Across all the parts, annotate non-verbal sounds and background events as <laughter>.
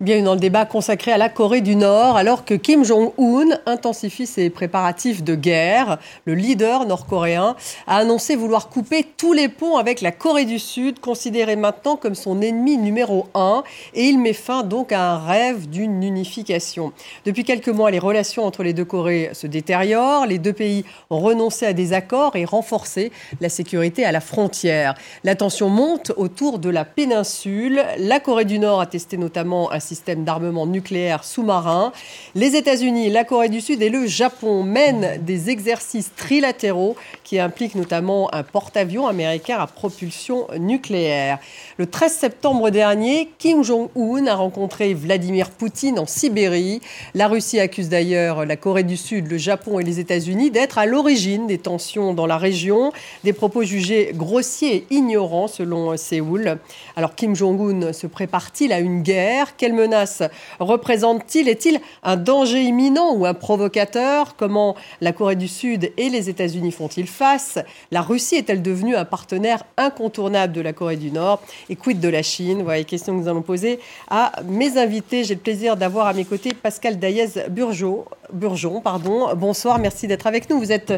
Bienvenue dans le débat consacré à la Corée du Nord, alors que Kim Jong-un intensifie ses préparatifs de guerre. Le leader nord-coréen a annoncé vouloir couper tous les ponts avec la Corée du Sud, considérée maintenant comme son ennemi numéro un, et il met fin donc à un rêve d'une unification. Depuis quelques mois, les relations entre les deux Corées se détériorent. Les deux pays ont renoncé à des accords et renforcé la sécurité à la frontière. La tension monte autour de la péninsule. La Corée du Nord a testé notamment un système d'armement nucléaire sous-marin. Les États-Unis, la Corée du Sud et le Japon mènent des exercices trilatéraux qui impliquent notamment un porte-avions américain à propulsion nucléaire. Le 13 septembre dernier, Kim Jong-un a rencontré Vladimir Poutine en Sibérie. La Russie accuse d'ailleurs la Corée du Sud, le Japon et les États-Unis d'être à l'origine des tensions dans la région, des propos jugés grossiers et ignorants selon Séoul. Alors Kim Jong-un se prépare-t-il à une guerre? Quelle menace représente-t-il Est-il un danger imminent ou un provocateur? Comment la Corée du Sud et les États-Unis font-ils face? La Russie est-elle devenue un partenaire incontournable de la Corée du Nord? Et quid de la Chine? Voilà les questions que nous allons poser à mes invités. J'ai le plaisir d'avoir à mes côtés Pascal Daïez-Burgeon. Pardon. Bonsoir, merci d'être avec nous. Vous êtes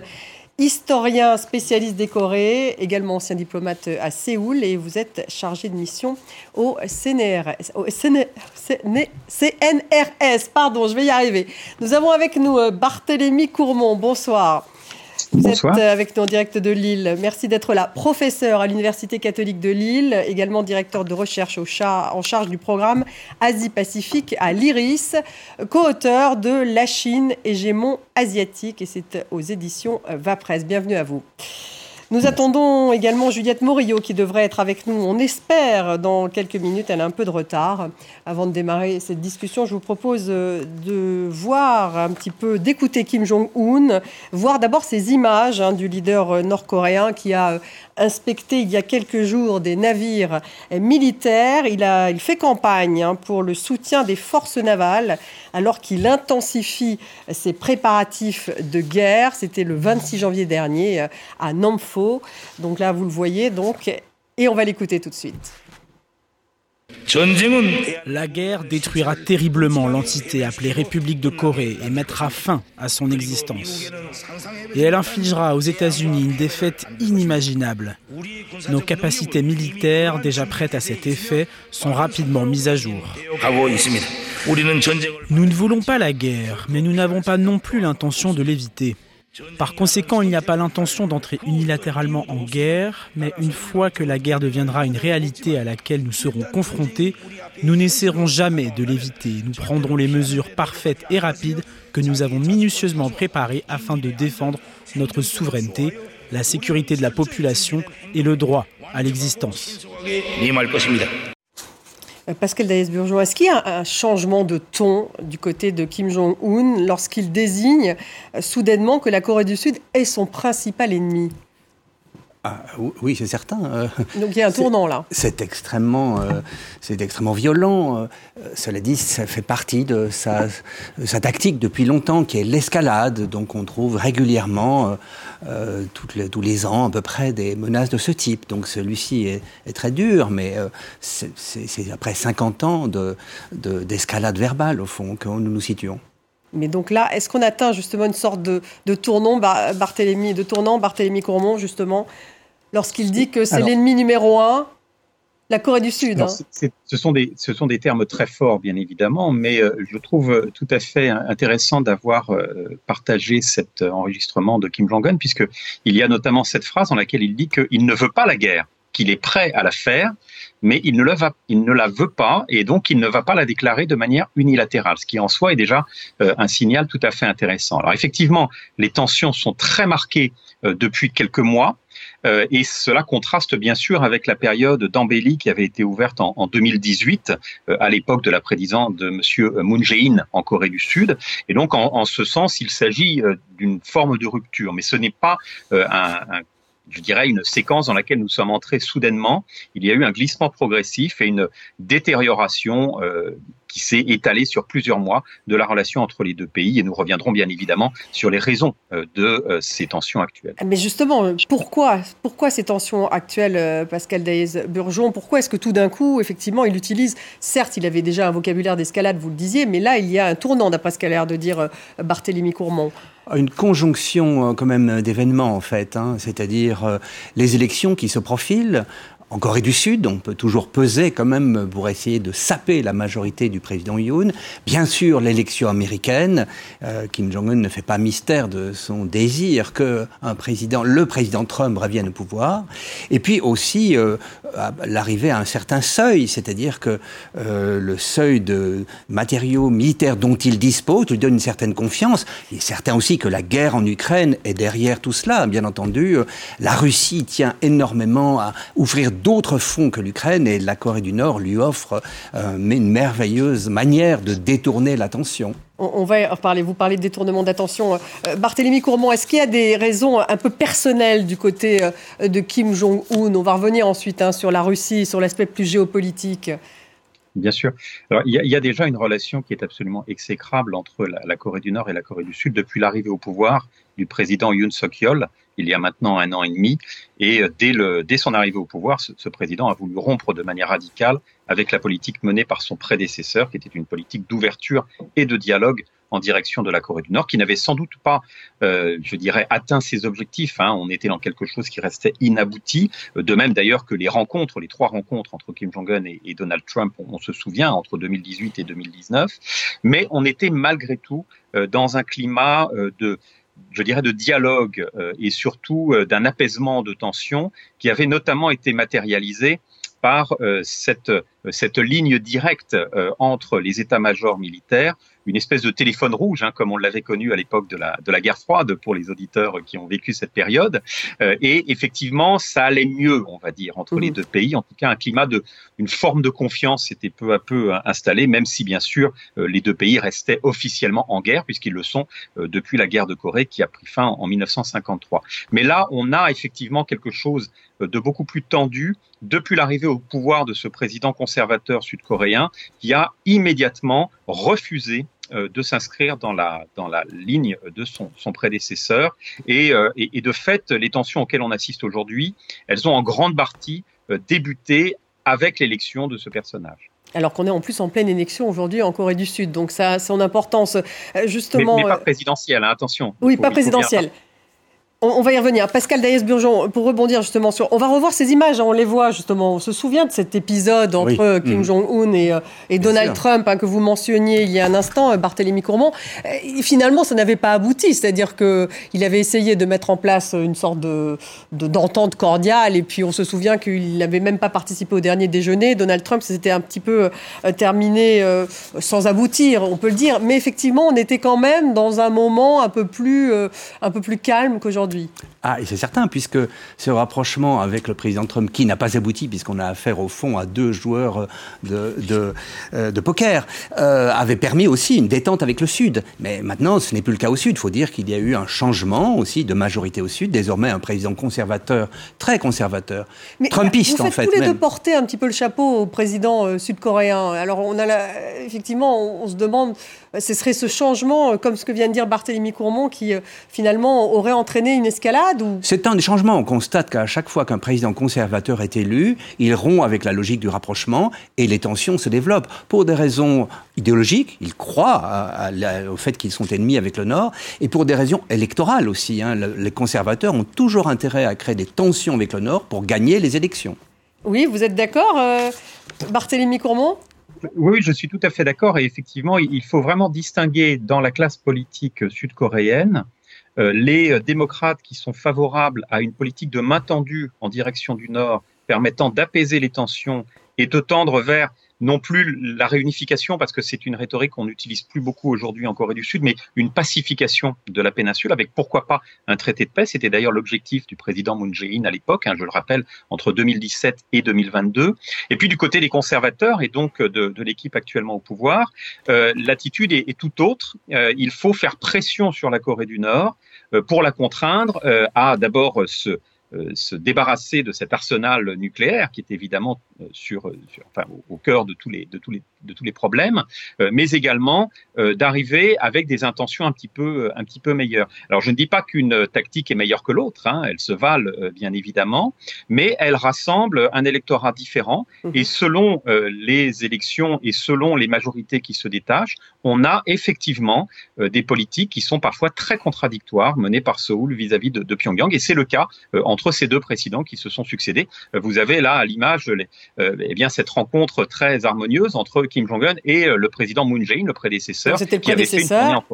historien spécialiste des Corées, également ancien diplomate à Séoul, et vous êtes chargé de mission au, CNRS, CNRS. Pardon, je vais y arriver. Nous avons avec nous euh, Barthélémy Courmont. Bonsoir. Vous êtes avec nous en direct de Lille. Merci d'être là. Professeur à l'Université catholique de Lille, également directeur de recherche au en charge du programme Asie-Pacifique à l'IRIS, co-auteur de La Chine, hégémon asiatique, et c'est aux éditions Vapresse. Bienvenue à vous. Nous attendons également Juliette Morillo qui devrait être avec nous, on espère, dans quelques minutes. Elle a un peu de retard. Avant de démarrer cette discussion, je vous propose euh, de voir un petit peu, d'écouter Kim Jong-un, voir d'abord ces images hein, du leader euh, nord-coréen qui a euh, inspecté il y a quelques jours des navires militaires. Il, fait campagne hein, pour le soutien des forces navales alors qu'il intensifie ses préparatifs de guerre. C'était le 26 janvier dernier à Nampho. Donc là, vous le voyez. Donc, et on va l'écouter tout de suite. La guerre détruira terriblement l'entité appelée République de Corée et mettra fin à son existence. Et elle infligera aux États-Unis une défaite inimaginable. Nos capacités militaires, déjà prêtes à cet effet, sont rapidement mises à jour. Nous ne voulons pas la guerre, mais nous n'avons pas non plus l'intention de l'éviter. Par conséquent, il n'y a pas l'intention d'entrer unilatéralement en guerre, mais une fois que la guerre deviendra une réalité à laquelle nous serons confrontés, nous n'essaierons jamais de l'éviter. Nous prendrons les mesures parfaites et rapides que nous avons minutieusement préparées afin de défendre notre souveraineté, la sécurité de la population et le droit à l'existence. Euh, Pascal Daïs-Burgeon, est-ce qu'il y a un changement de ton du côté de Kim Jong-un lorsqu'il désigne euh, soudainement que la Corée du Sud est son principal ennemi? Ah, oui, c'est certain. Euh, Donc il y a un tournant là. C'est extrêmement, c'est extrêmement violent. cela dit, ça fait partie de sa, sa tactique depuis longtemps, qui est l'escalade. Donc on trouve régulièrement euh, les, tous les ans à peu près des menaces de ce type. Donc celui-ci est, très dur, mais euh, c'est après 50 ans d'escalade de, verbale, au fond, que nous nous situons. Mais donc là, est-ce qu'on atteint justement une sorte de, tournant, Barthélemy, de tournant, Barthélemy Courmont, justement, lorsqu'il dit que c'est l'ennemi numéro un la Corée du Sud. Hein. ce, sont des, ce sont des termes très forts, bien évidemment, mais euh, je trouve tout à fait intéressant d'avoir euh, partagé cet enregistrement de Kim Jong-un, puisqu'il y a notamment cette phrase dans laquelle il dit qu'il ne veut pas la guerre, qu'il est prêt à la faire, mais il ne, la va, il ne la veut pas, et donc il ne va pas la déclarer de manière unilatérale, ce qui en soi est déjà euh, un signal tout à fait intéressant. Alors effectivement, les tensions sont très marquées depuis quelques mois. Euh, et cela contraste bien sûr avec la période d'embellie qui avait été ouverte en, en 2018 euh, à l'époque de la présidence de Monsieur Moon Jae-in en Corée du Sud. Et donc en, en ce sens, il s'agit euh, d'une forme de rupture, mais ce n'est pas un, un je dirais, une séquence dans laquelle nous sommes entrés soudainement. Il y a eu un glissement progressif et une détérioration euh, qui s'est étalé sur plusieurs mois de la relation entre les deux pays. Et nous reviendrons bien évidemment sur les raisons de ces tensions actuelles. Mais justement, pourquoi, pourquoi ces tensions actuelles, Pascal Daïs-Burgeon Pourquoi est-ce que tout d'un coup, effectivement, il utilise, certes, il avait déjà un vocabulaire d'escalade, vous le disiez, mais là, il y a un tournant, d'après ce qu'a l'air de dire Barthélemy Courmont. Une conjonction quand même d'événements en fait, hein. c'est-à-dire les élections qui se profilent, en Corée du Sud, on peut toujours peser quand même pour essayer de saper la majorité du président Yoon. Bien sûr, l'élection américaine, euh, Kim Jong-un ne fait pas mystère de son désir que un président, le président Trump revienne au pouvoir. Et puis aussi euh, l'arrivée à un certain seuil, c'est-à-dire que euh, le seuil de matériaux militaires dont il dispose lui donne une certaine confiance. Il est certain aussi que la guerre en Ukraine est derrière tout cela. Bien entendu, la Russie tient énormément à ouvrir d'autres fonds que l'Ukraine et la Corée du Nord lui offre euh, une merveilleuse manière de détourner l'attention. On, va reparler. Vous parlez de détournement d'attention. Euh, Barthélemy Courmont, est-ce qu'il y a des raisons un peu personnelles du côté euh, de Kim Jong-un? On va revenir ensuite hein, sur la Russie, sur l'aspect plus géopolitique. Bien sûr. Alors, il y, a, déjà une relation qui est absolument exécrable entre la, Corée du Nord et la Corée du Sud depuis l'arrivée au pouvoir du président Yoon Suk-yeol il y a maintenant un an et demi. Et euh, dès, son arrivée au pouvoir, ce, président a voulu rompre de manière radicale avec la politique menée par son prédécesseur, qui était une politique d'ouverture et de dialogue en direction de la Corée du Nord, qui n'avait sans doute pas, euh, je dirais, atteint ses objectifs. Hein. On était dans quelque chose qui restait inabouti. De même d'ailleurs que les rencontres, les trois rencontres entre Kim Jong-un et, Donald Trump, on, se souvient, entre 2018 et 2019. Mais on était malgré tout euh, dans un climat de je dirais, de dialogue euh, et surtout euh, d'un apaisement de tension qui avait notamment été matérialisé par euh, cette, cette ligne directe euh, entre les états-majors militaires, une espèce de téléphone rouge, hein, comme on l'avait connu à l'époque de la, de la guerre froide pour les auditeurs qui ont vécu cette période. et effectivement, ça allait mieux, on va dire, entre les mmh. deux pays. En tout cas, un climat de, une forme de confiance s'était peu à peu installé, même si bien sûr les deux pays restaient officiellement en guerre, puisqu'ils le sont depuis la guerre de Corée qui a pris fin en 1953. Mais là, on a effectivement quelque chose de beaucoup plus tendu depuis l'arrivée au pouvoir de ce président conservateur sud-coréen qui a immédiatement refusé euh, de s'inscrire dans la, dans la ligne de son, son prédécesseur. Et, euh, et, et, de fait, les tensions auxquelles on assiste aujourd'hui, elles ont en grande partie euh, débuté avec l'élection de ce personnage. Alors qu'on est en plus en pleine élection aujourd'hui en Corée du Sud, donc ça a son importance. Justement, mais, mais pas présidentielle, hein, attention. Oui, pas présidentielle on, va y revenir. Pascal Daïs-Burgeon, pour rebondir justement sur... On va revoir ces images, hein, on les voit justement. On se souvient de cet épisode entre euh, Kim mm. Jong-un et, euh, Donald Trump hein, que vous mentionniez il y a un instant, euh, Barthélemy Courmont. Et finalement, ça n'avait pas abouti. C'est-à-dire qu'il avait essayé de mettre en place une sorte de, d'entente cordiale et puis on se souvient qu'il n'avait même pas participé au dernier déjeuner. Donald Trump, c'était un petit peu terminé sans aboutir, on peut le dire. Mais effectivement, on était quand même dans un moment un peu plus, un peu plus calme qu'aujourd'hui. Ah, et c'est certain, puisque ce rapprochement avec le président Trump, qui n'a pas abouti, puisqu'on a affaire au fond à deux joueurs de, de, euh, poker, euh, avait permis aussi une détente avec le Sud. Mais maintenant, ce n'est plus le cas au Sud. Il faut dire qu'il y a eu un changement aussi de majorité au Sud. Désormais, un président conservateur, très conservateur, Mais Trumpiste vous en fait. tous les deux porter un petit peu le chapeau au président euh, sud-coréen. Alors, on a effectivement, on, se demande, ce serait ce changement, comme ce que vient de dire Barthélemy Courmont, qui finalement aurait entraîné une escalade ou... C'est un des changements. On constate qu'à chaque fois qu'un président conservateur est élu, il rompt avec la logique du rapprochement et les tensions se développent. Pour des raisons idéologiques, il croit au fait qu'ils sont ennemis avec le Nord, et pour des raisons électorales aussi. Hein. les conservateurs ont toujours intérêt à créer des tensions avec le Nord pour gagner les élections. Oui, vous êtes d'accord, euh, Barthélemy Courmont? Oui, je suis tout à fait d'accord. Et effectivement, il faut vraiment distinguer dans la classe politique sud-coréenne euh, les euh, démocrates qui sont favorables à une politique de main tendue en direction du Nord, permettant d'apaiser les tensions et de tendre vers non plus la réunification, parce que c'est une rhétorique qu'on n'utilise plus beaucoup aujourd'hui en Corée du Sud, mais une pacification de la péninsule avec pourquoi pas un traité de paix. C'était d'ailleurs l'objectif du président Moon Jae-in à l'époque, hein, je le rappelle, entre 2017 et 2022. Et puis du côté des conservateurs et donc de, l'équipe actuellement au pouvoir, euh, l'attitude est, tout autre. Euh, il faut faire pression sur la Corée du Nord euh, pour la contraindre à d'abord se se débarrasser de cet arsenal nucléaire qui est évidemment sur, enfin, au, cœur de tous les, de tous les, de tous les problèmes, mais également d'arriver avec des intentions un petit peu, un petit peu meilleures. Alors, je ne dis pas qu'une tactique est meilleure que l'autre, hein, elles se valent bien évidemment, mais elles rassemblent un électorat différent mmh. et selon les élections et selon les majorités qui se détachent, on a effectivement des politiques qui sont parfois très contradictoires menées par Seoul vis-à-vis de, Pyongyang. Et c'est le cas euh, entre ces deux présidents qui se sont succédés. Euh, vous avez là à l'image euh, eh bien cette rencontre très harmonieuse entre Kim Jong-un et le président Moon Jae-in, le prédécesseur. C'était le prédécesseur.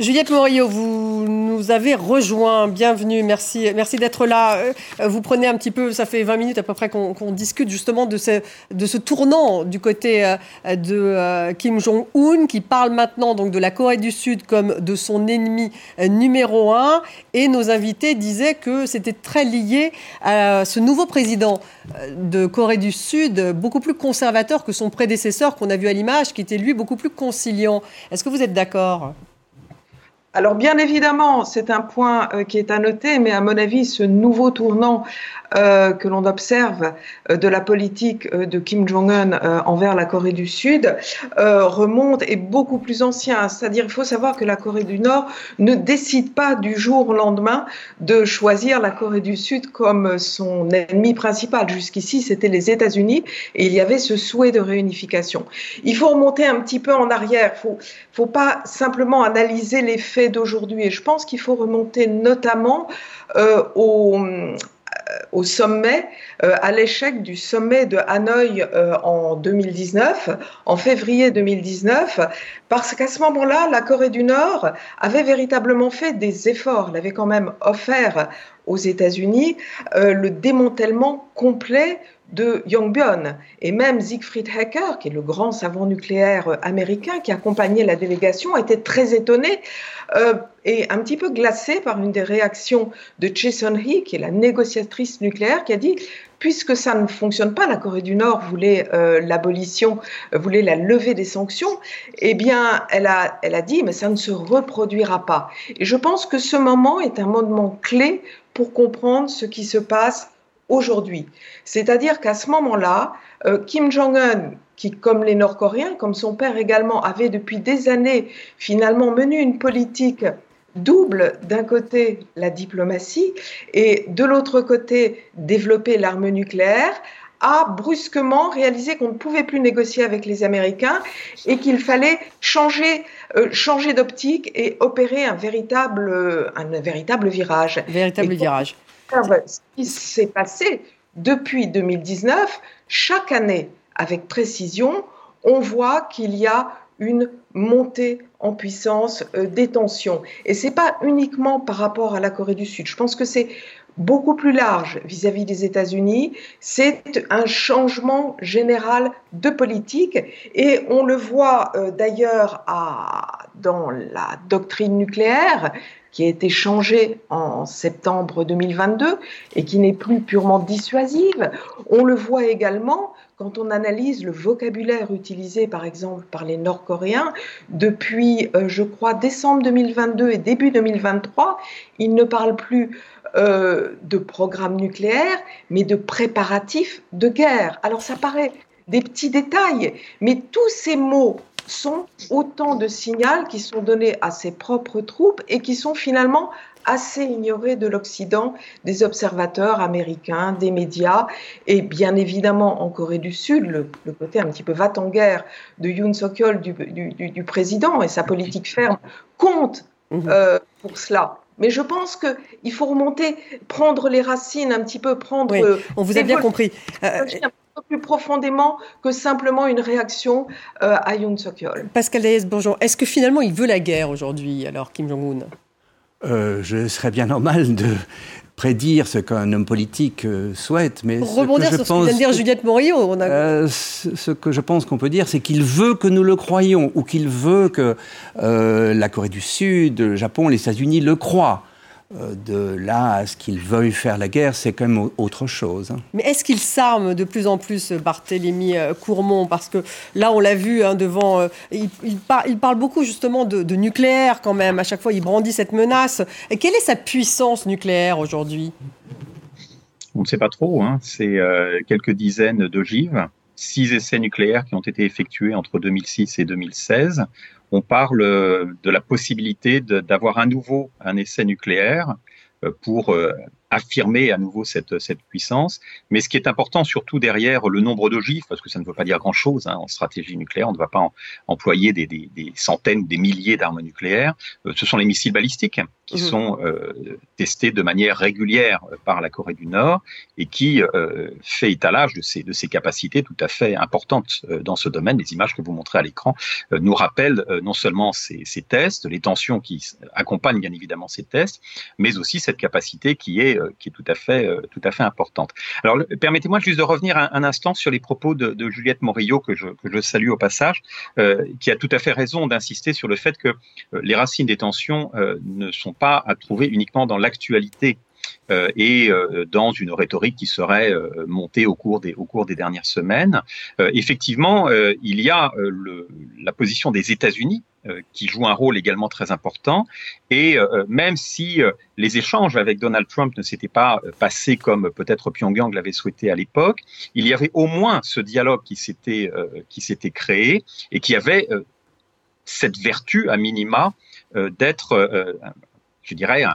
Juliette Morillo, vous nous avez rejoint. Bienvenue. Merci, merci d'être là. Euh, vous prenez un petit peu, ça fait 20 minutes à peu près qu'on discute justement de ce, de ce tournant du côté euh, de euh, Kim Jong-un qui parle maintenant donc de la Corée du Sud comme de son ennemi numéro un. Et nos invités disaient que c'était très lié à ce nouveau président de Corée du Sud, beaucoup plus conservateur que son prédécesseur qu'on a vu à l'image, qui était lui beaucoup plus conciliant. Est-ce que vous êtes d'accord? Alors bien évidemment, c'est un point euh, qui est à noter, mais à mon avis, ce nouveau tournant euh, que l'on observe euh, de la politique de Kim Jong-un envers la Corée du Sud remonte est beaucoup plus ancien. C'est-à-dire, il faut savoir que la Corée du Nord ne décide pas du jour au lendemain de choisir la Corée du Sud comme son ennemi principal. Jusqu'ici, c'était les États-Unis et il y avait ce souhait de réunification. Il faut remonter un petit peu en arrière. Il faut, faut pas simplement analyser les faits d'aujourd'hui. Et je pense qu'il faut remonter notamment euh, au, euh, au sommet, euh, à l'échec du sommet de Hanoï en 2019, en février 2019, parce qu'à ce moment-là, la Corée du Nord avait véritablement fait des efforts. Elle avait quand même offert aux États-Unis le démantèlement complet de Yongbyon. Et même Siegfried Hecker, qui est le grand savant nucléaire américain qui accompagnait la délégation, était très étonné euh, et un petit peu glacé par une des réactions de Jason Hee, qui est la négociatrice nucléaire, qui a dit puisque ça ne fonctionne pas, la Corée du Nord voulait euh, l'abolition, euh, voulait la levée des sanctions, eh bien, elle a, elle a dit, mais ça ne se reproduira pas. Et je pense que ce moment est un moment clé pour comprendre ce qui se passe aujourd'hui. C'est-à-dire qu'à ce moment-là, euh, Kim Jong-un, qui, comme les Nord-Coréens, comme son père également, avait depuis des années finalement mené une politique double, d'un côté la diplomatie et de l'autre côté développer l'arme nucléaire, a brusquement réalisé qu'on ne pouvait plus négocier avec les Américains et qu'il fallait changer, euh, changer d'optique et opérer un véritable, un véritable virage. Véritable virage ce qui s'est passé depuis 2019, chaque année, avec précision, on voit qu'il y a une montée en puissance euh, des tensions. Et ce n'est pas uniquement par rapport à la Corée du Sud. Je pense que c'est beaucoup plus large vis-à-vis des États-Unis. C'est un changement général de politique et on le voit euh, d'ailleurs dans la doctrine nucléaire qui a été changée en septembre 2022 et qui n'est plus purement dissuasive. On le voit également quand on analyse le vocabulaire utilisé par exemple par les Nord-Coréens depuis, euh, je crois, décembre 2022 et début 2023, ils ne parlent plus euh, de programme nucléaire, mais de préparatifs de guerre. Alors ça paraît des petits détails, mais tous ces mots sont autant de signaux qui sont donnés à ses propres troupes et qui sont finalement assez ignorés de l'Occident, des observateurs américains, des médias, et bien évidemment en Corée du Sud, le, côté un petit peu va-t-en-guerre de Yoon Suk-yeol, du, président, et sa politique ferme, compte mhm. euh, pour cela. Mais je pense qu'il faut remonter, prendre les racines un petit peu, prendre. Oui, on vous a bien compris. Euh, un peu plus profondément que simplement une réaction euh, à Yoon Suk-yeol. Pascal Daes, bonjour. Est-ce que finalement il veut la guerre aujourd'hui, alors Kim Jong-un? Euh, Je serais bien normal de prédire ce qu'un homme politique souhaite. Mais Pour rebondir sur ce que vient de dire Juliette Morillo, on a... ce que je pense qu'on peut dire, c'est qu'il veut que nous le croyions, ou qu'il veut que la Corée du Sud, le Japon, les États-Unis le croient. Euh, de là à ce qu'ils veuillent faire la guerre, c'est quand même autre chose. Hein. Mais est-ce qu'ils s'arment de plus en plus, Barthélemy euh, Courmont? Parce que là, on l'a vu hein, devant. Euh, il, parle beaucoup justement de, nucléaire quand même. À chaque fois, il brandit cette menace. Et quelle est sa puissance nucléaire aujourd'hui? On ne sait pas trop. Hein. C'est quelques dizaines d'ogives six essais nucléaires qui ont été effectués entre 2006 et 2016 on parle euh, de la possibilité d'avoir à nouveau un essai nucléaire euh, pour euh, affirmer à nouveau cette, cette puissance. Mais ce qui est important surtout derrière le nombre d'ogives, parce que ça ne veut pas dire grand-chose hein, en stratégie nucléaire, on ne va pas employer des, des, des, centaines, des milliers d'armes nucléaires, ce sont les missiles balistiques qui mmh. sont testés de manière régulière par la Corée du Nord et qui fait étalage de ces, de ces capacités tout à fait importantes dans ce domaine. Les images que vous montrez à l'écran nous rappellent non seulement ces, ces tests, les tensions qui accompagnent bien évidemment ces tests, mais aussi cette capacité qui est, euh, qui est tout, à fait, euh, tout à fait importante. Alors, permettez-moi juste de revenir un, instant sur les propos de, de Juliette Morillo, que je, que je salue au passage, euh, qui a tout à fait raison d'insister sur le fait que les racines des tensions ne sont pas à trouver uniquement dans l'actualité et dans une rhétorique qui serait montée au cours des, au cours des dernières semaines. effectivement, il y a le, la position des États-Unis euh, qui joue un rôle également très important. Et euh, même si euh, les échanges avec Donald Trump ne s'étaient pas passés comme peut-être Pyongyang l'avait souhaité à l'époque, il y avait au moins ce dialogue qui s'était qui s'était créé et qui avait cette vertu à minima d'être, je dirais, un,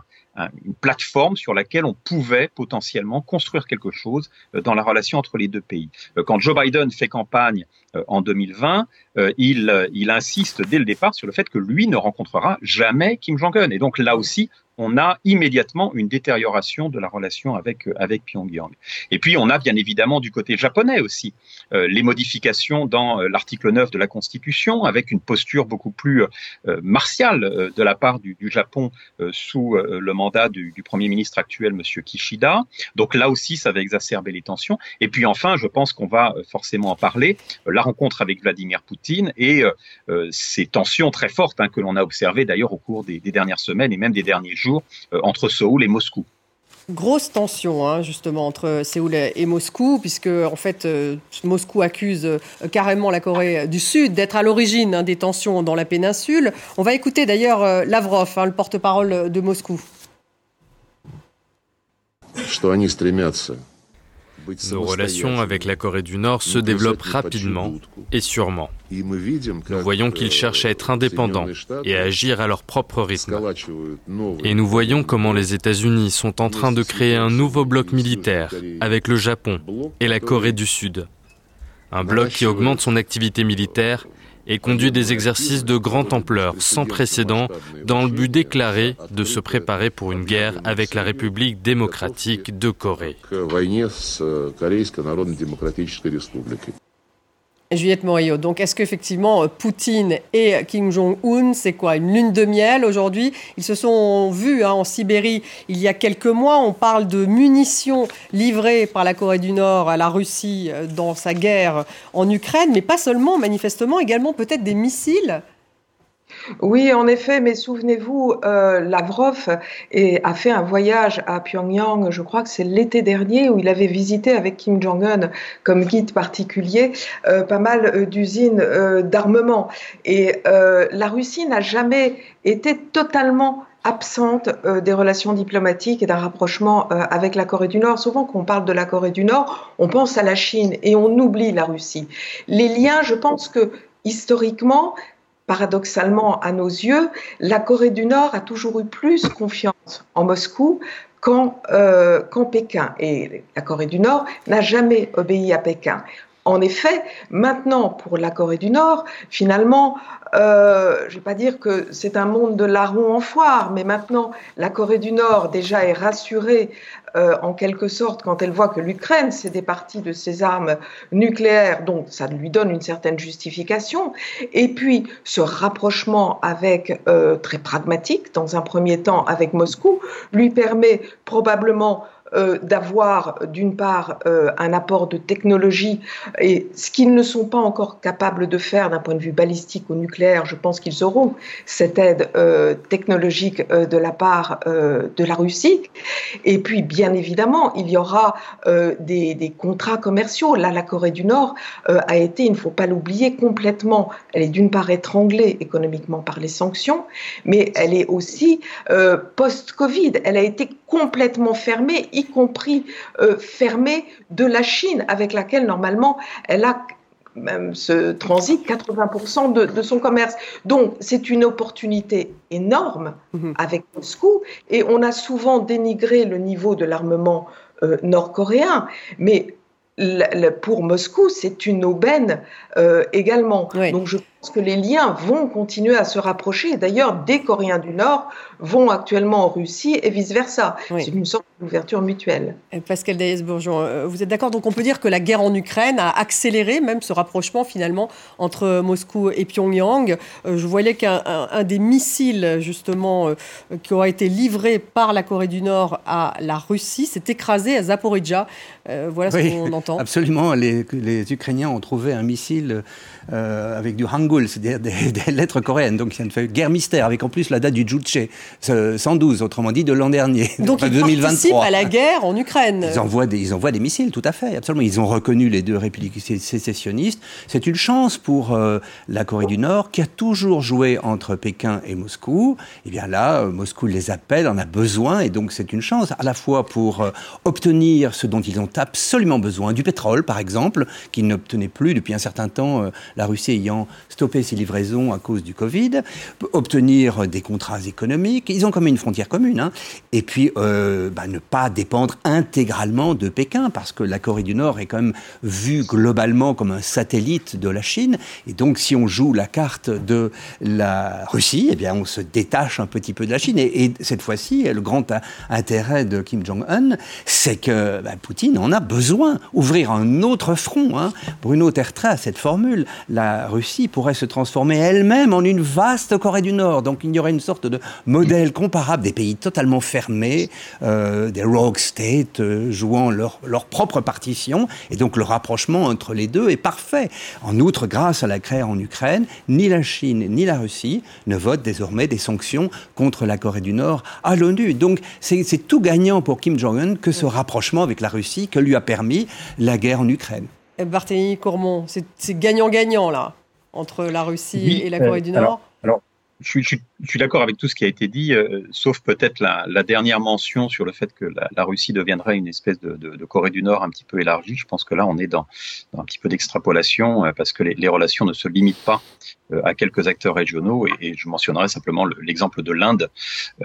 une plateforme sur laquelle on pouvait potentiellement construire quelque chose euh, dans la relation entre les deux pays. Euh, quand Joe Biden fait campagne euh, en 2020, il, il insiste dès le départ sur le fait que lui ne rencontrera jamais Kim Jong-un. Et donc là aussi, on a immédiatement une détérioration de la relation avec, euh, avec Pyongyang. Et puis, on a bien évidemment du côté japonais aussi euh, les modifications dans euh, l'article 9 de la Constitution, avec une posture beaucoup plus martiale de la part du, Japon sous le mandat du, Premier ministre actuel, Monsieur Kishida. Donc là aussi, ça va exacerber les tensions. Et puis enfin, je pense qu'on va forcément en parler, la rencontre avec Vladimir Poutine et ces tensions très fortes hein, que l'on a observées d'ailleurs au cours des dernières semaines et même des derniers jours euh, entre Séoul et Moscou. Grosse tension, hein, justement, entre Séoul et Moscou, puisque, en fait, euh, Moscou accuse euh, carrément la Corée du Sud d'être à l'origine hein, des tensions dans la péninsule. On va écouter d'ailleurs Lavrov, hein, le porte-parole de Moscou. Nos relations avec la Corée du Nord se développent rapidement et sûrement. Nous voyons qu'ils cherchent à être indépendants et à agir à leur propre rythme. Et nous voyons comment les États-Unis sont en train de créer un nouveau bloc militaire avec le Japon et la Corée du Sud. Un bloc qui augmente son activité militaire et conduit des exercices de grande ampleur, sans précédent, dans le but déclaré de se préparer pour une guerre avec la République démocratique de Corée. Juliette Morillo, donc est-ce qu'effectivement Poutine et Kim Jong-un, c'est quoi Une lune de miel aujourd'hui? Ils se sont vus hein, en Sibérie il y a quelques mois. On parle de munitions livrées par la Corée du Nord à la Russie euh, dans sa guerre en Ukraine, mais pas seulement, manifestement, également peut-être des missiles oui, en effet, mais souvenez-vous, euh, Lavrov a fait un voyage à Pyongyang, je crois que c'est l'été dernier, où il avait visité avec Kim Jong-un comme guide particulier euh, pas mal euh, d'usines d'armement. Et la Russie n'a jamais été totalement absente des relations diplomatiques et d'un rapprochement avec la Corée du Nord. Souvent, quand on parle de la Corée du Nord, on pense à la Chine et on oublie la Russie. Les liens, je pense que historiquement, paradoxalement à nos yeux, la Corée du Nord a toujours eu plus confiance en Moscou qu'en euh, Pékin. Et la Corée du Nord n'a jamais obéi à Pékin. En effet, maintenant, pour la Corée du Nord, finalement, euh, je ne vais pas dire que c'est un monde de larrons en foire, mais maintenant, la Corée du Nord déjà est rassurée euh, en quelque sorte quand elle voit que l'Ukraine s'est départie de ses armes nucléaires, donc ça lui donne une certaine justification. Et puis, ce rapprochement avec euh, très pragmatique, dans un premier temps avec Moscou, lui permet probablement euh, d'avoir d'une part euh, un apport de technologie et ce qu'ils ne sont pas encore capables de faire d'un point de vue balistique ou nucléaire, je pense qu'ils auront cette aide euh, technologique de la part de la Russie. Et puis bien évidemment, il y aura des, des, contrats commerciaux. Là, la Corée du Nord a été, il ne faut pas l'oublier, complètement, elle est d'une part étranglée économiquement par les sanctions, mais elle est aussi post-Covid, elle a été complètement fermée, y compris euh, fermée de la Chine, avec laquelle normalement elle a même ce transit 80% de, son commerce. Donc c'est une opportunité énorme mhm. avec Moscou et on a souvent dénigré le niveau de l'armement euh, nord-coréen, mais pour Moscou, c'est une aubaine euh, également. Donc je pense que les liens vont continuer à se rapprocher. D'ailleurs, des Coréens du Nord vont actuellement en Russie et vice-versa. C'est une sorte d'ouverture mutuelle. Pascal Daïs-Bourgeon, euh, vous êtes d'accord? Donc on peut dire que la guerre en Ukraine a accéléré même ce rapprochement finalement entre Moscou et Pyongyang. Euh, je voyais qu'un des missiles justement qui aura été livré par la Corée du Nord à la Russie s'est écrasé à Zaporizhia. voilà ce qu'on entend. <laughs> Absolument. Les, les Ukrainiens ont trouvé un missile euh, avec du hangul, c'est-à-dire <laughs> des, lettres coréennes. Donc il y a une guerre mystère, avec en plus la date du Juche 112, autrement dit de l'an dernier. <laughs> Donc ils 2023. participent à la guerre en Ukraine. Ils envoient, des, ils envoient des missiles, tout à fait, absolument. Ils ont reconnu les deux républiques sécessionnistes. C'est une chance pour euh, la Corée du Nord, qui a toujours joué entre Pékin et Moscou. Et eh bien là, euh, Moscou les appelle, en a besoin, et donc c'est une chance à la fois pour obtenir ce dont ils ont absolument besoin, du pétrole par exemple, qu'ils n'obtenaient plus depuis un certain temps la Russie ayant stoppé ses livraisons à cause du Covid, obtenir des contrats économiques. Ils ont quand même une frontière commune. Hein. Et puis, euh, bah, ne pas dépendre intégralement de Pékin, parce que la Corée du Nord est quand même vue globalement comme un satellite de la Chine. Et donc, si on joue la carte de la Russie, eh bien, on se détache un petit peu de la Chine. Et, cette fois-ci, le grand intérêt de Kim Jong-un, c'est que bah, Poutine en a besoin. Ouvrir un autre front. Hein. Bruno Tertra cette formule la Russie pourrait se transformer elle-même en une vaste Corée du Nord. Donc il y aurait une sorte de modèle comparable des pays totalement fermés, euh, des rogue states euh, jouant leur, leur propre partition. Et donc le rapprochement entre les deux est parfait. En outre, grâce à la guerre en Ukraine, ni la Chine ni la Russie ne votent désormais des sanctions contre la Corée du Nord à l'ONU. Donc c'est tout gagnant pour Kim Jong-un que ce rapprochement avec la Russie que lui a permis la guerre en Ukraine. Barthélemy Cormont, c'est gagnant-gagnant là, entre la Russie et la Corée du Nord alors, je suis, d'accord avec tout ce qui a été dit, euh, sauf peut-être la, dernière mention sur le fait que la, Russie deviendrait une espèce de, Corée du Nord un petit peu élargie. Je pense que là, on est dans, un petit peu d'extrapolation euh, parce que les, relations ne se limitent pas euh, à quelques acteurs régionaux. Et, je mentionnerai simplement l'exemple de l'Inde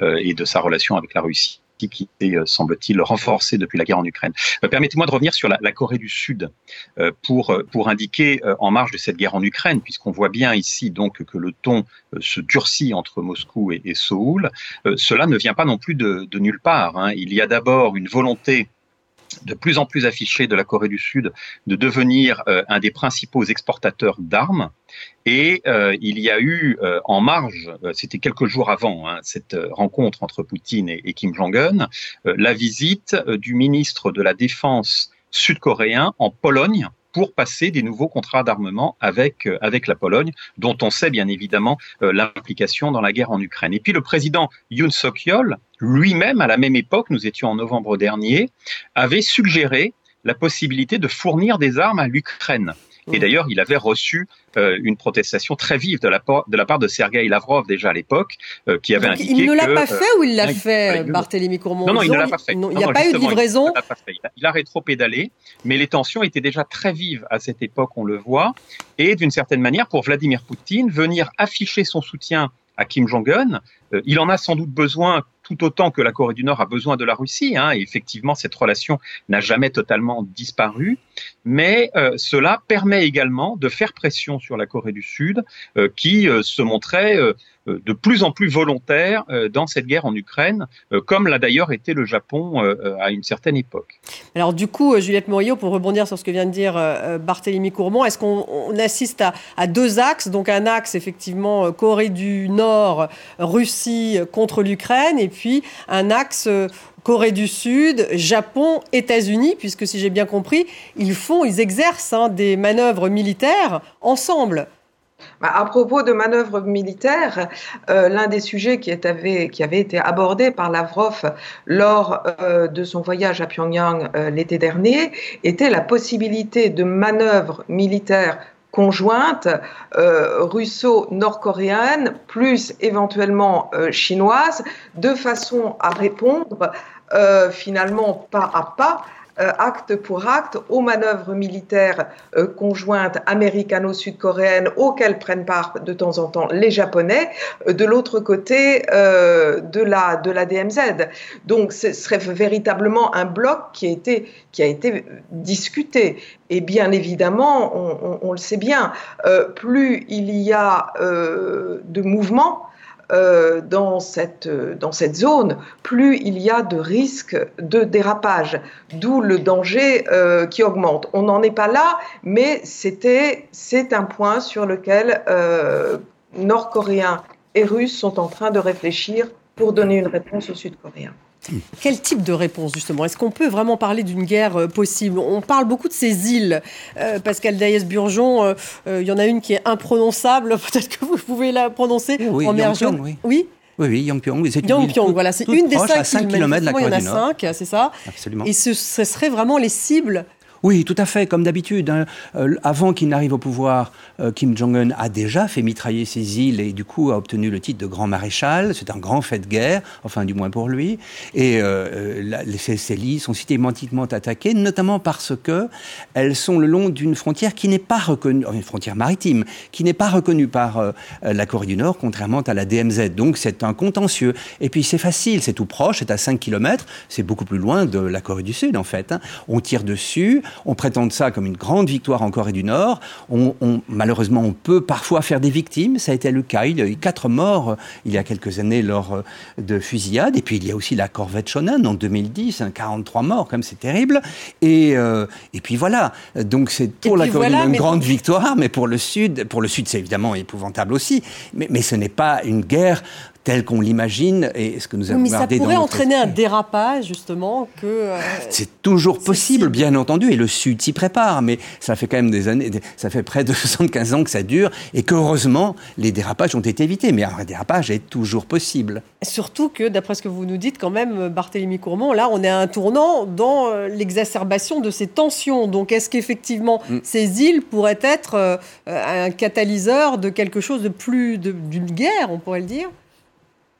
et de sa relation avec la Russie qui euh, semble-t-il, renforcée depuis la guerre en Ukraine. Euh, permettez-moi de revenir sur la, Corée du Sud euh, pour, pour indiquer, en marge de cette guerre en Ukraine, puisqu'on voit bien ici donc que le ton se durcit entre Moscou et, et Séoul, cela ne vient pas non plus de, de nulle part. Hein. Il y a d'abord une volonté de plus en plus affiché de la Corée du Sud de devenir euh, un des principaux exportateurs d'armes. Et euh, il y a eu euh, en marge, c'était quelques jours avant hein, cette rencontre entre Poutine et, et Kim Jong-un, la visite du ministre de la Défense sud-coréen en Pologne pour passer des nouveaux contrats d'armement avec, euh, avec la Pologne, dont on sait bien évidemment euh, l'implication dans la guerre en Ukraine. Et puis le président Yoon Suk-yeol, lui-même, à la même époque, nous étions en novembre dernier, avait suggéré la possibilité de fournir des armes à l'Ukraine. Et d'ailleurs, il avait reçu euh, une protestation très vive de la, de la part de Sergei Lavrov déjà à l'époque, euh, qui avait indiqué Il ne l'a pas fait ou il l'a fait, Barthélémy Courmont? Non, non, il ne l'a pas fait. il n'y a pas eu de livraison? Il, il, a, rétro-pédalé, mais les tensions étaient déjà très vives à cette époque, on le voit. Et d'une certaine manière, pour Vladimir Poutine, venir afficher son soutien à Kim Jong-un, euh, il en a sans doute besoin tout autant que la Corée du Nord a besoin de la Russie. Hein, effectivement, cette relation n'a jamais totalement disparu. Mais euh, cela permet également de faire pression sur la Corée du Sud, euh, qui euh, se montrait de plus en plus volontaire dans cette guerre en Ukraine, comme l'a d'ailleurs été le Japon à une certaine époque. Alors du coup, Juliette Morillo, pour rebondir sur ce que vient de dire Barthélemy Courmont, est-ce qu'on assiste à, à, deux axes? Donc un axe effectivement Corée du Nord, Russie contre l'Ukraine, et puis un axe Corée du Sud, Japon, États-Unis, puisque si j'ai bien compris, ils font, ils exercent hein, des manœuvres militaires ensemble. Bah, à propos de manœuvres militaires, euh, l'un des sujets qui, avait, été abordé par Lavrov lors euh, de son voyage à Pyongyang euh, l'été dernier était la possibilité de manœuvres militaires conjointes russo-nord-coréennes, plus éventuellement chinoises, de façon à répondre finalement pas à pas acte pour acte aux manœuvres militaires euh, conjointes américano-sud-coréennes auxquelles prennent part de temps en temps les Japonais, euh, de l'autre côté de, la, de la DMZ. Donc ce serait véritablement un bloc qui a été, qui a été discuté. Et bien évidemment, on, on le sait bien, plus il y a de mouvements, euh, dans, cette, dans cette zone, plus il y a de risques de dérapage, d'où le danger euh, qui augmente. On n'en est pas là, mais c'est un point sur lequel euh, Nord-Coréens et Russes sont en train de réfléchir pour donner une réponse aux Sud-Coréens. Quel type de réponse, justement? Est-ce qu'on peut vraiment parler d'une guerre euh, possible? On parle beaucoup de ces îles. Euh, Pascal Daïs-Burgeon, euh, il y en a une qui est imprononçable. <laughs> Peut-être que vous pouvez la prononcer oui, en Yangpyong, oui. oui? Oui, oui, Yangpyong. C'est Yangpyong, voilà, c'est une des cinq à 5 km de la Corée Il y en a cinq, c'est ça? Absolument. Et ce, ce serait vraiment les cibles oui, tout à fait, comme d'habitude. Hein. Euh, avant qu'il n'arrive au pouvoir, euh, Kim Jong-un a déjà fait mitrailler ces îles et du coup a obtenu le titre de grand maréchal. C'est un grand fait de guerre, enfin du moins pour lui. Et euh, ces, ces, îles sont systématiquement attaquées, notamment parce que elles sont le long d'une frontière qui n'est pas reconnue, une frontière maritime, qui n'est pas reconnue par la Corée du Nord, contrairement à la DMZ. Donc c'est un contentieux. Et puis c'est facile, c'est tout proche, c'est à 5 km, c'est beaucoup plus loin de la Corée du Sud en fait. Hein. On tire dessus, on prétend ça comme une grande victoire en Corée du Nord. On, malheureusement, on peut parfois faire des victimes. Ça a été le cas. Il y a eu quatre morts euh, il y a quelques années lors euh, de fusillades. Et puis, il y a aussi la corvette Shonan en 2010, 43 morts, comme c'est terrible. Et, euh, et puis voilà. Donc, c'est pour la Corée du Nord une grande victoire, mais pour le Sud, pour le Sud, c'est évidemment épouvantable aussi. Mais, mais ce n'est pas une guerre tel qu'on l'imagine et ce que nous avons oui, mais ça pourrait entraîner un dérapage justement que euh, c'est toujours possible bien entendu et le Sud s'y prépare mais ça fait quand même des années ça fait près de <laughs> 75 ans que ça dure et qu'heureusement les dérapages ont été évités. Mais un dérapage est toujours possible. Surtout que d'après ce que vous nous dites quand même Barthélemy Courmont là on est à un tournant dans euh, l'exacerbation de ces tensions. Donc est-ce qu'effectivement mm. ces îles pourraient être euh, un catalyseur de quelque chose de plus d'une guerre on pourrait le dire?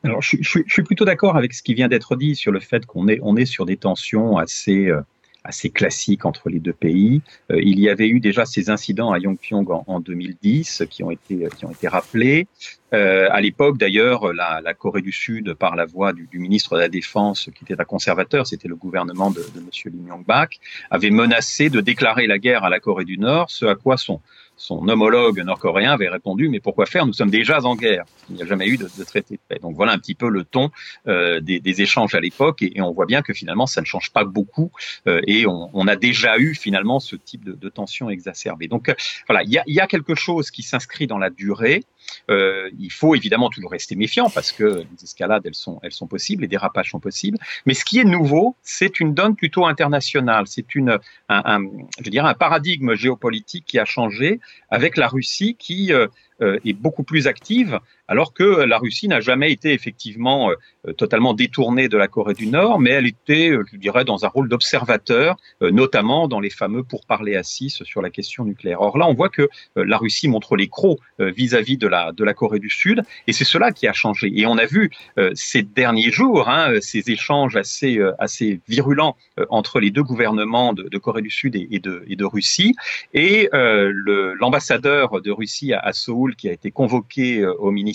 Alors, je, je, je, suis plutôt d'accord avec ce qui vient d'être dit sur le fait qu'on est, on est sur des tensions assez, euh, assez classiques entre les deux pays. Euh, il y avait eu déjà ces incidents à Yongpyong en, en 2010 qui ont été, qui ont été rappelés. Euh, à l'époque, d'ailleurs, la, la, Corée du Sud, par la voix du, du, ministre de la Défense, qui était un conservateur, c'était le gouvernement de, de M. Lee Myung-bak, avait menacé de déclarer la guerre à la Corée du Nord, ce à quoi son, son homologue nord-coréen avait répondu mais pourquoi faire? Nous sommes déjà en guerre. Il n'y a jamais eu de, traité de paix. Donc voilà un petit peu le ton euh, des, échanges à l'époque et, on voit bien que finalement ça ne change pas beaucoup euh, et on, a déjà eu finalement ce type de, de tension exacerbée. Donc euh, voilà, il y a, quelque chose qui s'inscrit dans la durée. Euh, il faut évidemment toujours rester méfiant parce que les escalades elles sont elles sont possibles, les dérapages sont possibles. Mais ce qui est nouveau, c'est une donne plutôt internationale. C'est une un, un, paradigme géopolitique qui a changé avec la Russie qui euh, euh, est beaucoup plus active, alors que la Russie n'a jamais été effectivement euh, totalement détournée de la Corée du Nord, mais elle était, euh, je dirais, dans un rôle d'observateur, notamment dans les fameux pourparlers à 6 sur la question nucléaire. Or là, on voit que la Russie montre les crocs vis-à-vis de la, de la Corée du Sud, et c'est cela qui a changé. Et on a vu ces derniers jours hein, ces échanges assez, assez virulents entre les deux gouvernements de, Corée du Sud et, de, et de Russie, et l'ambassadeur de Russie à, à Séoul qui a été convoqué euh, au ministère.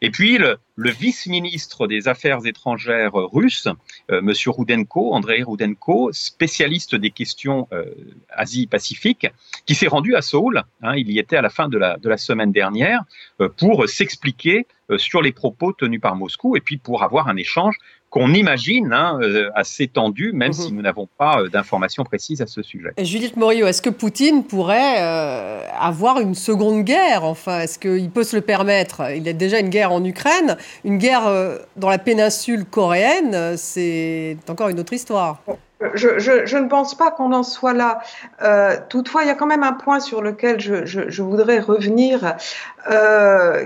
Et puis le, le vice-ministre des Affaires étrangères russe, euh, Monsieur Rudenko, Andrei Rudenko, spécialiste des questions euh, Asie-Pacifique, qui s'est rendu à Séoul. Hein, il y était à la fin de la, de la semaine dernière euh, pour s'expliquer euh, sur les propos tenus par Moscou et puis pour avoir un échange qu'on imagine hein, assez tendu, même si mhm. nous n'avons pas d'informations précises à ce sujet. Et Judith Morio, est-ce que Poutine pourrait euh, avoir une seconde guerre Enfin, est-ce qu'il peut se le permettre? Il y a déjà une guerre en Ukraine, une guerre dans la péninsule coréenne, c'est encore une autre histoire. Je, ne pense pas qu'on en soit là. toutefois, il y a quand même un point sur lequel je, voudrais revenir,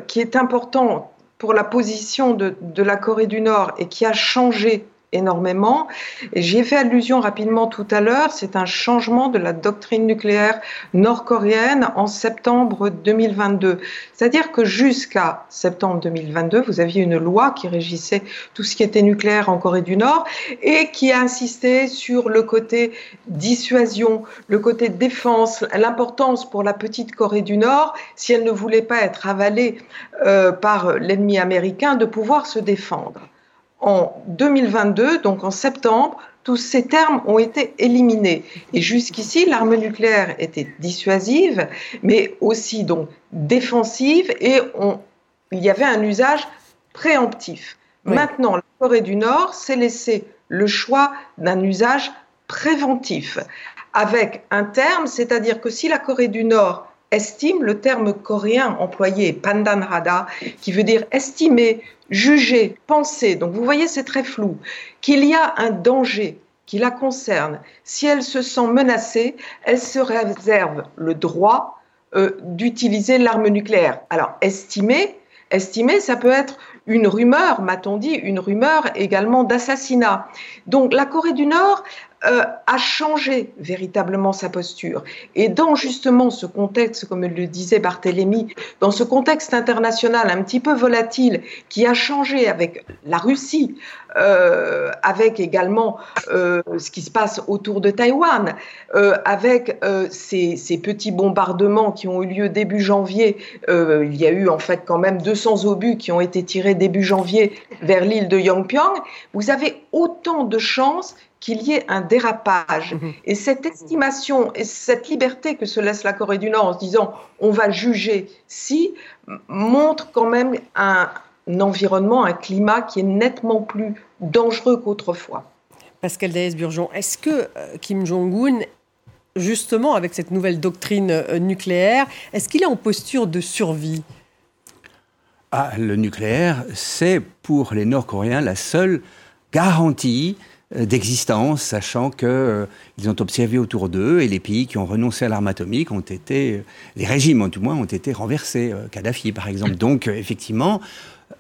qui est important pour la position de, la Corée du Nord et qui a changé énormément. J'y ai fait allusion rapidement tout à l'heure, c'est un changement de la doctrine nucléaire nord-coréenne en septembre 2022. C'est-à-dire que jusqu'à septembre 2022, vous aviez une loi qui régissait tout ce qui était nucléaire en Corée du Nord et qui a insisté sur le côté dissuasion, le côté défense, l'importance pour la petite Corée du Nord, si elle ne voulait pas être avalée euh, par l'ennemi américain, de pouvoir se défendre en 2022, donc en septembre, tous ces termes ont été éliminés. Et jusqu'ici, l'arme nucléaire était dissuasive, mais aussi donc défensive, et il y avait un usage préemptif. Maintenant, la Corée du Nord s'est laissé le choix d'un usage préventif, avec un terme, c'est-à-dire que si la Corée du Nord estime, le terme coréen employé est pandanrada, qui veut dire estimer, juger, penser, donc vous voyez c'est très flou, qu'il y a un danger qui la concerne, si elle se sent menacée, elle se réserve le droit euh, d'utiliser l'arme nucléaire. Alors estimer, estimer, ça peut être une rumeur, m'a-t-on dit, une rumeur également d'assassinat. Donc la Corée du Nord euh, a changé véritablement sa posture. Et dans justement ce contexte, comme le disait Barthélemy, dans ce contexte international un petit peu volatile qui a changé avec la Russie, euh, avec également euh, ce qui se passe autour de Taïwan, avec ces, petits bombardements qui ont eu lieu début janvier, il y a eu en fait quand même 200 obus qui ont été tirés début janvier vers l'île de Yongpyong, vous avez autant de chances qu'il y ait un dérapage. Mhm. Et cette estimation et cette liberté que se laisse la Corée du Nord en se disant on va juger si, montre quand même un, environnement, un climat qui est nettement plus dangereux qu'autrefois. Pascal Daes-Burgeon, est-ce que euh, Kim Jong-un justement avec cette nouvelle doctrine euh, nucléaire, est-ce qu'il est en posture de survie? Ah, Le nucléaire, c'est pour les Nord-Coréens la seule garantie euh, d'existence, sachant que euh, ont observé autour d'eux et les pays qui ont renoncé à l'arme atomique ont été, euh, les régimes en tout moins ont été renversés, Kadhafi par exemple. Donc effectivement,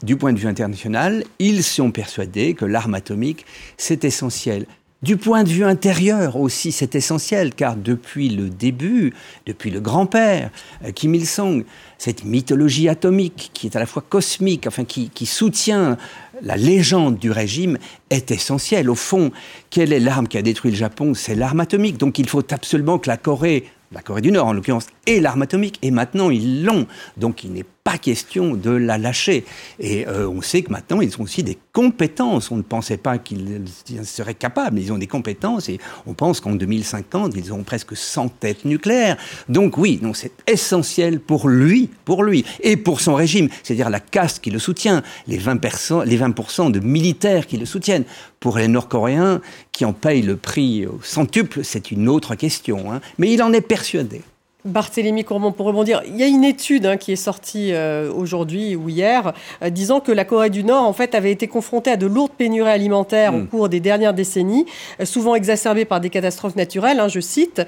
du point de vue international, ils sont persuadés que l'arme atomique c'est essentiel. Du point de vue intérieur aussi, c'est essentiel, car depuis le début, depuis le grand-père, Kim Il-sung, cette mythologie atomique qui est à la fois cosmique, enfin qui, qui soutient la légende du régime est essentielle. Au fond, quelle est l'arme qui a détruit le Japon? C'est l'arme atomique. Donc il faut absolument que la Corée, la Corée du Nord en l'occurrence, ait l'arme atomique. Et maintenant, ils l'ont. Donc il n'est pas question de la lâcher. Et euh, on sait que maintenant, ils ont aussi des compétences. On ne pensait pas qu'ils seraient capables, mais ils ont des compétences. Et on pense qu'en 2050, ils auront presque 100 têtes nucléaires. Donc oui, c'est essentiel pour lui, pour lui, et pour son régime, c'est-à-dire la caste qui le soutient, les 20%, les 20 de militaires qui le soutiennent. Pour les Nord-Coréens, qui en payent le prix au centuple, c'est une autre question. Hein. Mais il en est persuadé. Barthélémy Courbon, pour rebondir, il y a une étude hein, qui est sortie euh, aujourd'hui ou hier, euh, disant que la Corée du Nord, en fait, avait été confrontée à de lourdes pénuries alimentaires au mm. cours des dernières décennies, euh, souvent exacerbées par des catastrophes naturelles. Hein, je cite,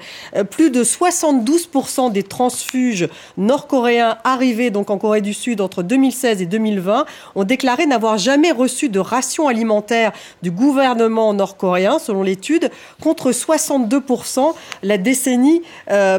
plus de 72% des transfuges nord-coréens arrivés donc en Corée du Sud entre 2016 et 2020 ont déclaré n'avoir jamais reçu de ration alimentaire du gouvernement nord-coréen, selon l'étude, contre 62% la décennie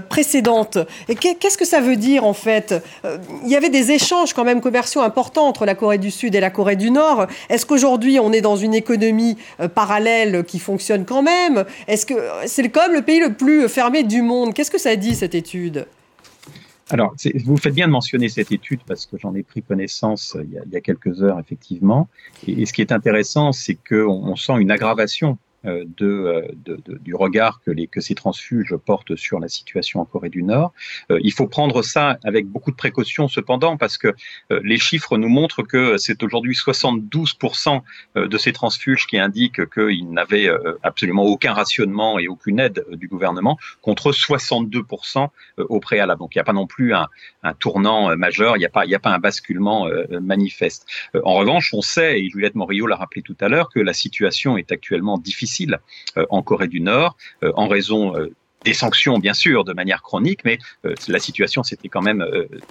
précédente. Et qu'est-ce que ça veut dire en fait? Euh, Il y avait des échanges quand même commerciaux importants entre la Corée du Sud et la Corée du Nord. Est-ce qu'aujourd'hui on est dans une économie euh, parallèle qui fonctionne quand même? Est-ce que c'est comme le pays le plus fermé du monde? Qu'est-ce que ça dit cette étude? Alors, vous faites bien de mentionner cette étude parce que j'en ai pris connaissance euh, il y, a, quelques heures, effectivement. Et, ce qui est intéressant, c'est qu'on on sent une aggravation euh, de, de, du regard que, ces transfuges portent sur la situation en Corée du Nord. Euh, il faut prendre ça avec beaucoup de précaution cependant parce que euh, les chiffres nous montrent que c'est aujourd'hui 72% de ces transfuges qui indiquent qu'ils n'avaient absolument aucun rationnement et aucune aide du gouvernement contre 62% au préalable. Donc il n'y a pas non plus un, tournant majeur, il n'y a, pas, a pas un basculement manifeste. en revanche, on sait, et Juliette Morillo l'a rappelé tout à l'heure, que la situation est actuellement difficile euh, en Corée du Nord euh, en raison euh, des sanctions, bien sûr, de manière chronique, mais la situation s'était quand même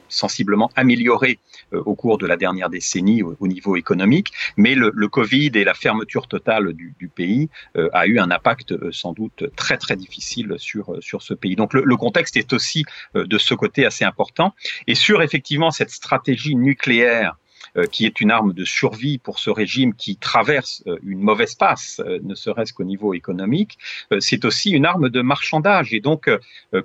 sensiblement améliorée au cours de la dernière décennie au, niveau économique. Mais le, Covid et la fermeture totale du, pays a eu un impact sans doute très très difficile sur sur ce pays. Donc le, contexte est aussi de ce côté assez important. Et sur effectivement cette stratégie nucléaire qui est une arme de survie pour ce régime qui traverse euh, une mauvaise passe, euh, ne serait-ce qu'au niveau économique, c'est aussi une arme de marchandage. Et donc,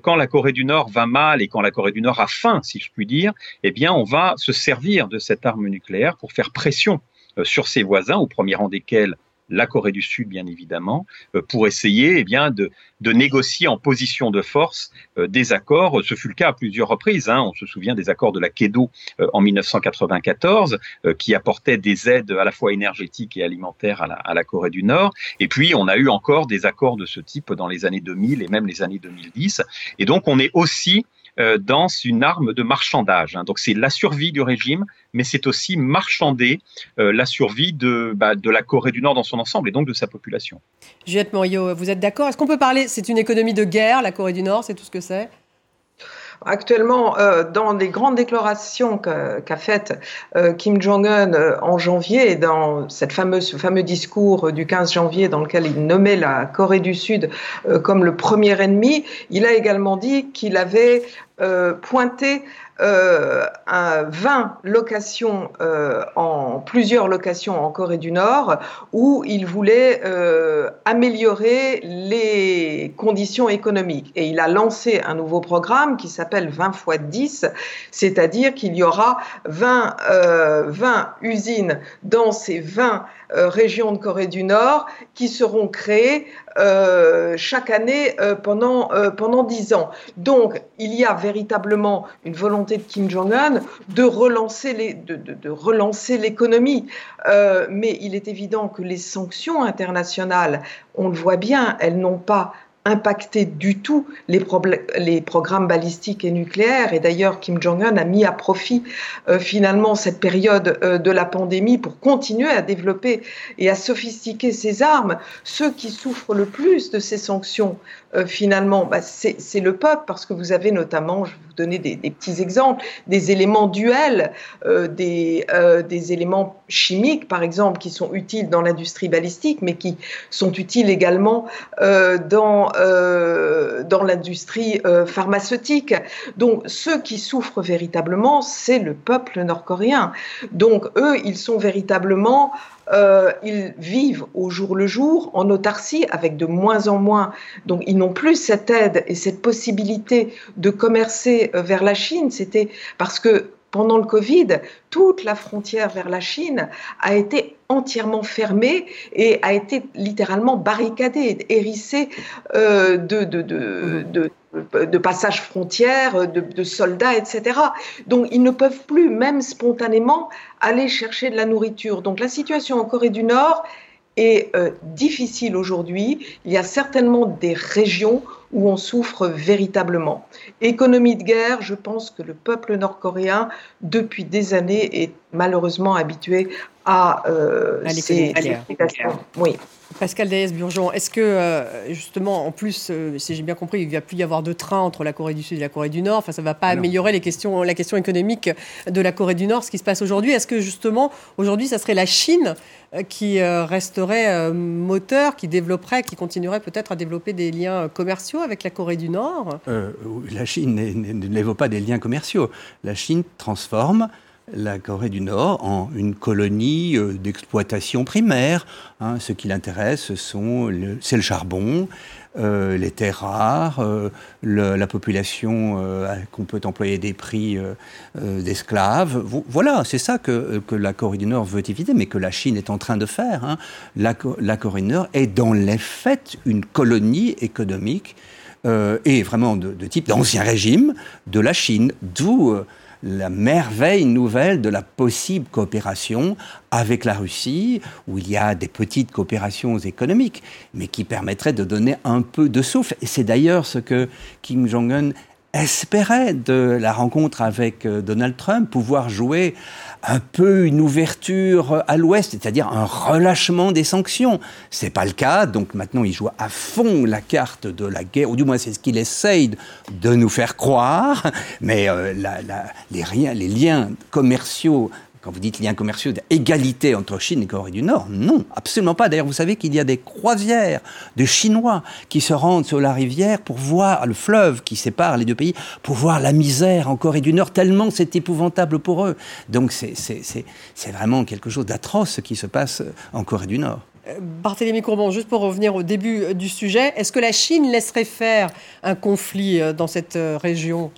quand la Corée du Nord va mal et quand la Corée du Nord a faim, si je puis dire, eh bien, on va se servir de cette arme nucléaire pour faire pression sur ses voisins, au premier rang desquels la Corée du Sud, bien évidemment, euh, pour essayer eh bien, de, négocier en position de force euh, des accords. Ce fut le cas à plusieurs reprises. Hein. On se souvient des accords de la Kedo euh, en 1994, qui apportaient des aides à la fois énergétiques et alimentaires à la, Corée du Nord. Et puis, on a eu encore des accords de ce type dans les années 2000 et même les années 2010. Et donc, on est aussi dans une arme de marchandage. Hein. Donc c'est la survie du régime, mais c'est aussi marchander euh, la survie de, bah, de la Corée du Nord dans son ensemble et donc de sa population. Juliette Morio, vous êtes d'accord? Est-ce qu'on peut parler, c'est une économie de guerre, la Corée du Nord, c'est tout ce que c'est? Actuellement, euh, dans les grandes déclarations qu'a faites euh, Kim Jong-un euh, en janvier, dans cette ce fameux discours du 15 janvier dans lequel il nommait la Corée du Sud comme le premier ennemi, il a également dit qu'il avait pointé euh, 20 locations euh, en plusieurs locations en Corée du Nord où il voulait euh, améliorer les conditions économiques. Et il a lancé un nouveau programme qui s'appelle 20 x 10 c'est-à-dire qu'il y aura 20 20 euh, usines dans ces 20 euh, régions de Corée du Nord qui seront créées euh, chaque année euh, pendant pendant ans. Donc il y a véritablement une volonté de Kim Jong-un de relancer de, de relancer l'économie, mais il est évident que les sanctions internationales, on le voit bien, elles n'ont pas impacté du tout les, les, programmes balistiques et nucléaires. Et d'ailleurs, Kim Jong-un a mis à profit euh, finalement cette période euh, de la pandémie pour continuer à développer et à sophistiquer ses armes. Ceux qui souffrent le plus de ces sanctions, euh, finalement, bah, c'est le peuple, parce que vous avez notamment, je vais vous donner des, petits exemples, des éléments duels, des, des éléments chimiques, par exemple, qui sont utiles dans l'industrie balistique, mais qui sont utiles également dans euh, dans l'industrie euh, pharmaceutique. Donc ceux qui souffrent véritablement, c'est le peuple nord-coréen. Donc eux, ils sont véritablement euh, ils vivent au jour le jour en autarcie avec de moins en moins. Donc ils n'ont plus cette aide et cette possibilité de commercer vers la Chine. C'était parce que pendant le Covid, toute la frontière vers la Chine a été entièrement fermée et a été littéralement barricadée, hérissée euh, de, de, de, de, passages frontières, de, soldats, etc. Donc ils ne peuvent plus, même spontanément, aller chercher de la nourriture. Donc la situation en Corée du Nord est euh, difficile aujourd'hui. Il y a certainement des régions où on souffre véritablement. Économie de guerre, je pense que le peuple nord-coréen, depuis des années, est malheureusement habitué à, euh, ces Oui. Pascal Daès-Burgeon, est-ce que, euh, justement, en plus, euh, si j'ai bien compris, il ne va plus y avoir de train entre la Corée du Sud et la Corée du Nord, enfin, ça ne va pas améliorer les questions, la question économique de la Corée du Nord, ce qui se passe aujourd'hui. Est-ce que, justement, aujourd'hui, ça serait la Chine qui resterait moteur, qui développerait, qui continuerait peut-être à développer des liens commerciaux avec la Corée du Nord? La Chine n'évoque pas des liens commerciaux. La Chine transforme la Corée du Nord en une colonie euh, d'exploitation primaire. Hein. ce qui l'intéresse, c'est le charbon, euh, les terres rares, euh, la population qu'on peut employer des prix d'esclaves. Voilà, c'est ça que, la Corée du Nord veut éviter, mais que la Chine est en train de faire. Hein. La, Corée du Nord est dans les faits une colonie économique et vraiment de type d'ancien régime de la Chine, d'où la merveille nouvelle de la possible coopération avec la Russie, où il y a des petites coopérations économiques, mais qui permettraient de donner un peu de souffle. Et c'est d'ailleurs ce que Kim Jong-un espérait de la rencontre avec euh, Donald Trump, pouvoir jouer un peu une ouverture à l'Ouest, c'est-à-dire un relâchement des sanctions. C'est pas le cas, donc maintenant il joue à fond la carte de la guerre, ou du moins c'est ce qu'il essaye de nous faire croire, mais euh, les liens commerciaux quand vous dites liens commerciaux, égalité entre Chine et Corée du Nord, non, absolument pas. D'ailleurs, vous savez qu'il y a des croisières de Chinois qui se rendent sur la rivière pour voir le fleuve qui sépare les deux pays, pour voir la misère en Corée du Nord, tellement c'est épouvantable pour eux. Donc c'est vraiment quelque chose d'atroce ce qui se passe en Corée du Nord. Euh, Barthélémy Courbon, juste pour revenir au début euh, du sujet, est-ce que la Chine laisserait faire un conflit euh, dans cette région?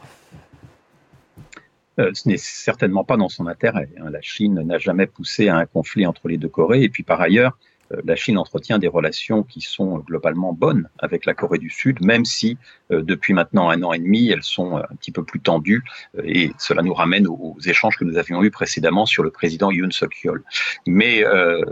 Ce n'est certainement pas dans son intérêt. Hein. La Chine n'a jamais poussé à un conflit entre les deux Corées. Et puis par ailleurs, euh, la Chine entretient des relations qui sont globalement bonnes avec la Corée du Sud, même si euh, depuis maintenant un an et demi, elles sont euh, un petit peu plus tendues. Et cela nous ramène aux, échanges que nous avions eus précédemment sur le président Yoon Suk-yeol. Mais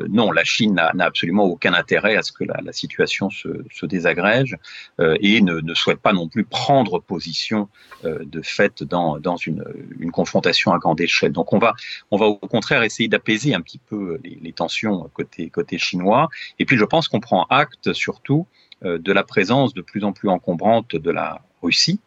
non, la Chine n'a absolument aucun intérêt à ce que la, situation se, désagrège et ne, souhaite pas non plus prendre position de fait dans, une, confrontation à grande échelle. Donc on va, on va au contraire essayer d'apaiser un petit peu les, les tensions côté, côté chinois et puis je pense qu'on prend acte surtout euh, de la présence de plus en plus encombrante de la Russie,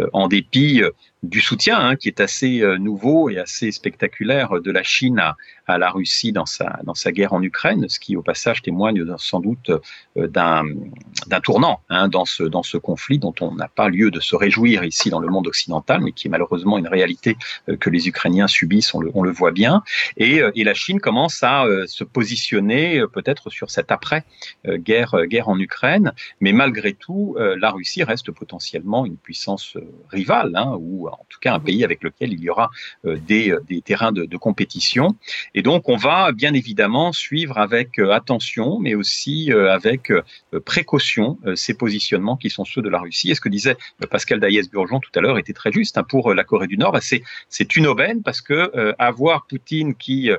euh, en dépit euh, du soutien hein, qui est assez nouveau et assez spectaculaire de la Chine à, à la Russie dans sa, dans sa guerre en Ukraine, ce qui au passage témoigne sans doute euh, d'un tournant hein, dans, ce, dans ce conflit dont on n'a pas lieu de se réjouir ici dans le monde occidental, mais qui est malheureusement une réalité euh, que les Ukrainiens subissent, on le, on le voit bien. Et, euh, et, la Chine commence à se positionner peut-être sur cette après-guerre guerre en Ukraine, mais malgré tout, la Russie reste potentiellement une puissance rivale, hein, ou en tout cas un pays avec lequel il y aura des, des terrains de, compétition. Et donc, on va bien évidemment suivre avec euh, attention, mais aussi euh, avec euh, précaution ces positionnements qui sont ceux de la Russie. Et ce que disait Pascal Daïs-Burgeon tout à l'heure était très juste hein, pour la Corée du Nord. Bah, c'est une aubaine parce que avoir Poutine qui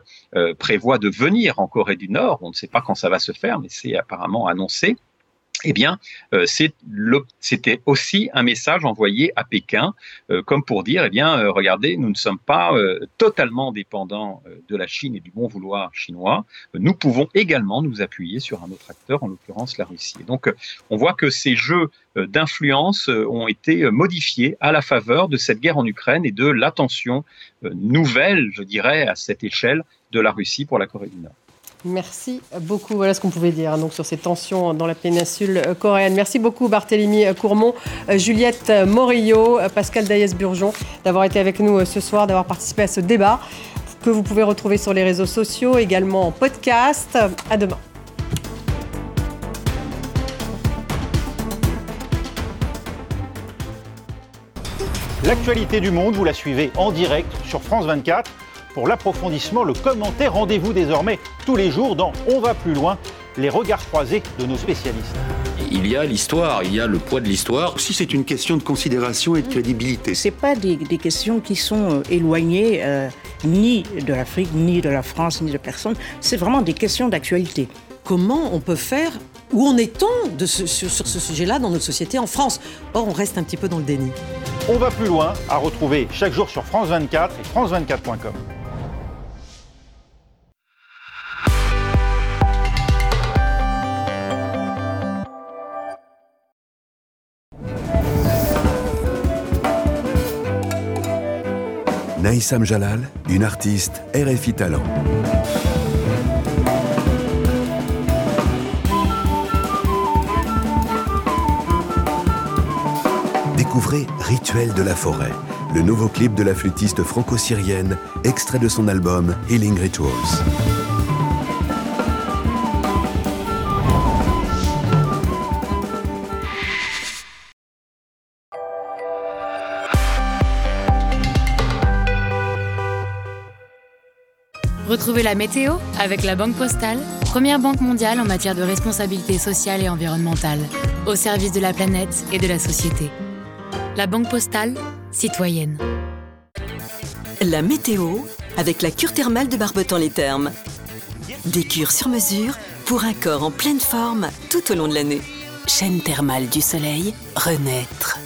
prévoit de venir en Corée du Nord, on ne sait pas quand ça va se faire, mais c'est apparemment annoncé eh bien, euh, c'était aussi un message envoyé à Pékin, euh, comme pour dire, eh bien, euh, regardez, nous ne sommes pas totalement dépendants de la Chine et du bon vouloir chinois. Nous pouvons également nous appuyer sur un autre acteur, en l'occurrence la Russie. donc, on voit que ces jeux d'influence ont été modifiés à la faveur de cette guerre en Ukraine et de l'attention nouvelle, je dirais, à cette échelle de la Russie pour la Corée du Nord. Merci beaucoup. Voilà ce qu'on pouvait dire donc, sur ces tensions dans la péninsule coréenne. Merci beaucoup Barthélémy Courmont, Juliette Morillo, Pascal Daïs-Burgeon d'avoir été avec nous ce soir, d'avoir participé à ce débat que vous pouvez retrouver sur les réseaux sociaux, également en podcast. À demain. L'actualité du monde, vous la suivez en direct sur France 24 pour l'approfondissement, le commentaire. Rendez-vous désormais tous les jours dans On va plus loin, les regards croisés de nos spécialistes. Il y a l'histoire, il y a le poids de l'histoire. Si c'est une question de considération et de crédibilité. C'est pas des, questions qui sont euh, éloignées euh, ni de l'Afrique, ni de la France, ni de personne. C'est vraiment des questions d'actualité. Comment on peut faire où en est-on sur, sur ce sujet-là dans notre société en France? Or, on reste un petit peu dans le déni. On va plus loin, à retrouver chaque jour sur France 24 et France24.com. Jalal, une artiste RFI Talent. Découvrez Rituel de la forêt, le nouveau clip de la flûtiste franco-syrienne, extrait de son album Healing Rituals. La météo avec la Banque Postale, première banque mondiale en matière de responsabilité sociale et environnementale, au service de la planète et de la société. La Banque Postale, citoyenne. La météo avec la cure thermale de Barbetan-les Thermes. Des cures sur mesure pour un corps en pleine forme tout au long de l'année. Chaîne thermale du soleil, renaître.